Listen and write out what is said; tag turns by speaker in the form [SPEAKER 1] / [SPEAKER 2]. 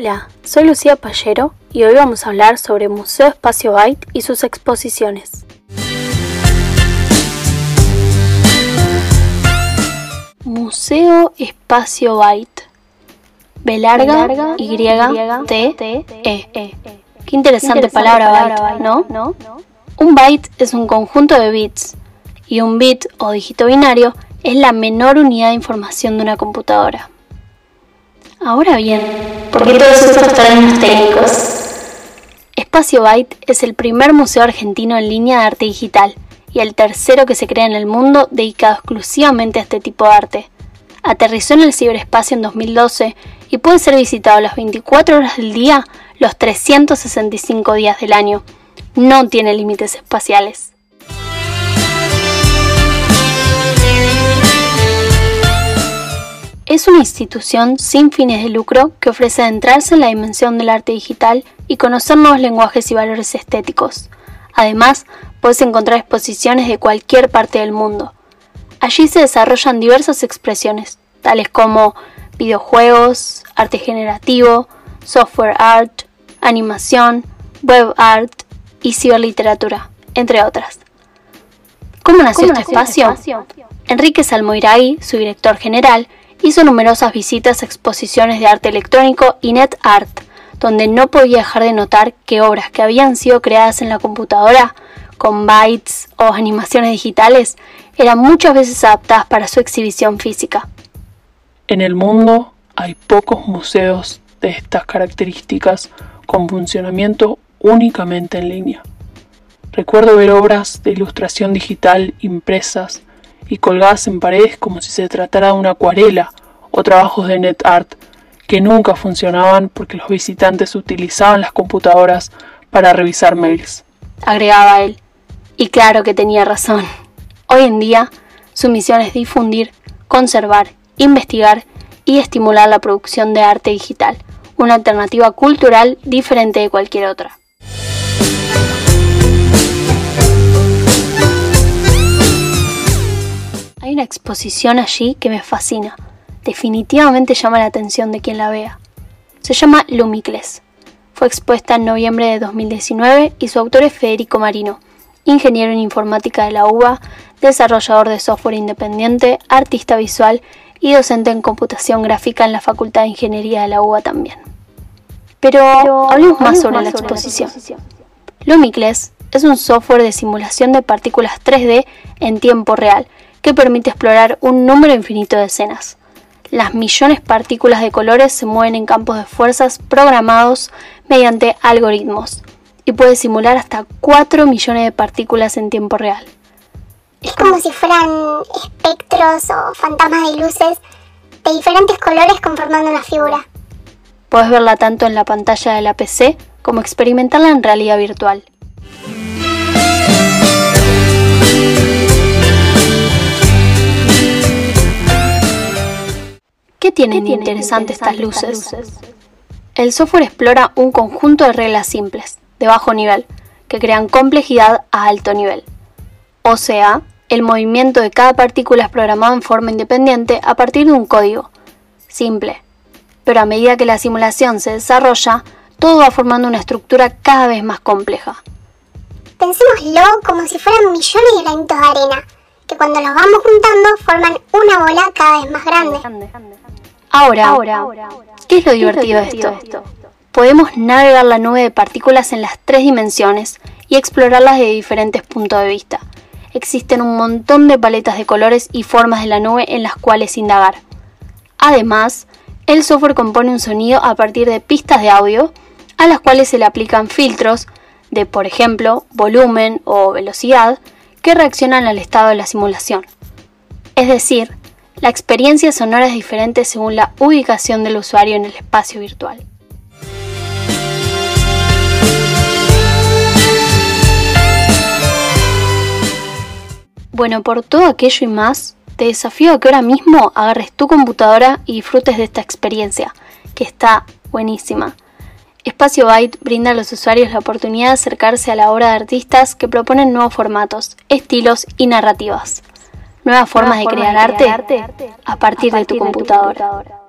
[SPEAKER 1] Hola, soy Lucía Pallero y hoy vamos a hablar sobre Museo Espacio Byte y sus exposiciones. Museo Espacio Byte. B larga, Y, T, E. Qué interesante palabra byte, ¿no? Un byte es un conjunto de bits y un bit o dígito binario es la menor unidad de información de una computadora. Ahora bien, ¿por qué todos estos términos técnicos? Espacio Byte es el primer museo argentino en línea de arte digital y el tercero que se crea en el mundo dedicado exclusivamente a este tipo de arte. Aterrizó en el ciberespacio en 2012 y puede ser visitado las 24 horas del día, los 365 días del año. No tiene límites espaciales. Es una institución sin fines de lucro que ofrece adentrarse en la dimensión del arte digital y conocer nuevos lenguajes y valores estéticos. Además, puedes encontrar exposiciones de cualquier parte del mundo. Allí se desarrollan diversas expresiones, tales como videojuegos, arte generativo, software art, animación, web art y ciberliteratura, entre otras. ¿Cómo nació, este, este espacio? Enrique Salmoiray, su director general, hizo numerosas visitas a exposiciones de arte electrónico y net art, donde no podía dejar de notar que obras que habían sido creadas en la computadora, con bytes o animaciones digitales, eran muchas veces adaptadas para su exhibición física.
[SPEAKER 2] En el mundo hay pocos museos de estas características con funcionamiento únicamente en línea. Recuerdo ver obras de ilustración digital impresas y colgadas en paredes como si se tratara de una acuarela o trabajos de net art que nunca funcionaban porque los visitantes utilizaban las computadoras para revisar mails.
[SPEAKER 1] Agregaba él. Y claro que tenía razón. Hoy en día, su misión es difundir, conservar, investigar y estimular la producción de arte digital, una alternativa cultural diferente de cualquier otra. Hay una exposición allí que me fascina. Definitivamente llama la atención de quien la vea. Se llama Lumicles. Fue expuesta en noviembre de 2019 y su autor es Federico Marino, ingeniero en informática de la UBA, desarrollador de software independiente, artista visual y docente en computación gráfica en la Facultad de Ingeniería de la UBA también. Pero, hablemos más sobre la exposición. Lumicles es un software de simulación de partículas 3D en tiempo real que permite explorar un número infinito de escenas. Las millones de partículas de colores se mueven en campos de fuerzas programados mediante algoritmos y puede simular hasta 4 millones de partículas en tiempo real.
[SPEAKER 3] Es como si fueran espectros o fantasmas de luces de diferentes colores conformando una figura.
[SPEAKER 1] Puedes verla tanto en la pantalla de la PC como experimentarla en realidad virtual. ¿Qué tienen de interesante estas luces? El software explora un conjunto de reglas simples, de bajo nivel, que crean complejidad a alto nivel. O sea, el movimiento de cada partícula es programado en forma independiente a partir de un código. Simple. Pero a medida que la simulación se desarrolla, todo va formando una estructura cada vez más compleja.
[SPEAKER 3] Pensémoslo como si fueran millones de granitos de arena, que cuando los vamos juntando forman una bola cada vez más grande.
[SPEAKER 1] Ahora, ¿qué es lo divertido de esto? Podemos navegar la nube de partículas en las tres dimensiones y explorarlas de diferentes puntos de vista. Existen un montón de paletas de colores y formas de la nube en las cuales indagar. Además, el software compone un sonido a partir de pistas de audio a las cuales se le aplican filtros de, por ejemplo, volumen o velocidad que reaccionan al estado de la simulación. Es decir, la experiencia sonora es diferente según la ubicación del usuario en el espacio virtual. Bueno, por todo aquello y más, te desafío a que ahora mismo agarres tu computadora y disfrutes de esta experiencia, que está buenísima. Espacio Byte brinda a los usuarios la oportunidad de acercarse a la obra de artistas que proponen nuevos formatos, estilos y narrativas nuevas formas de crear arte a partir de tu computadora.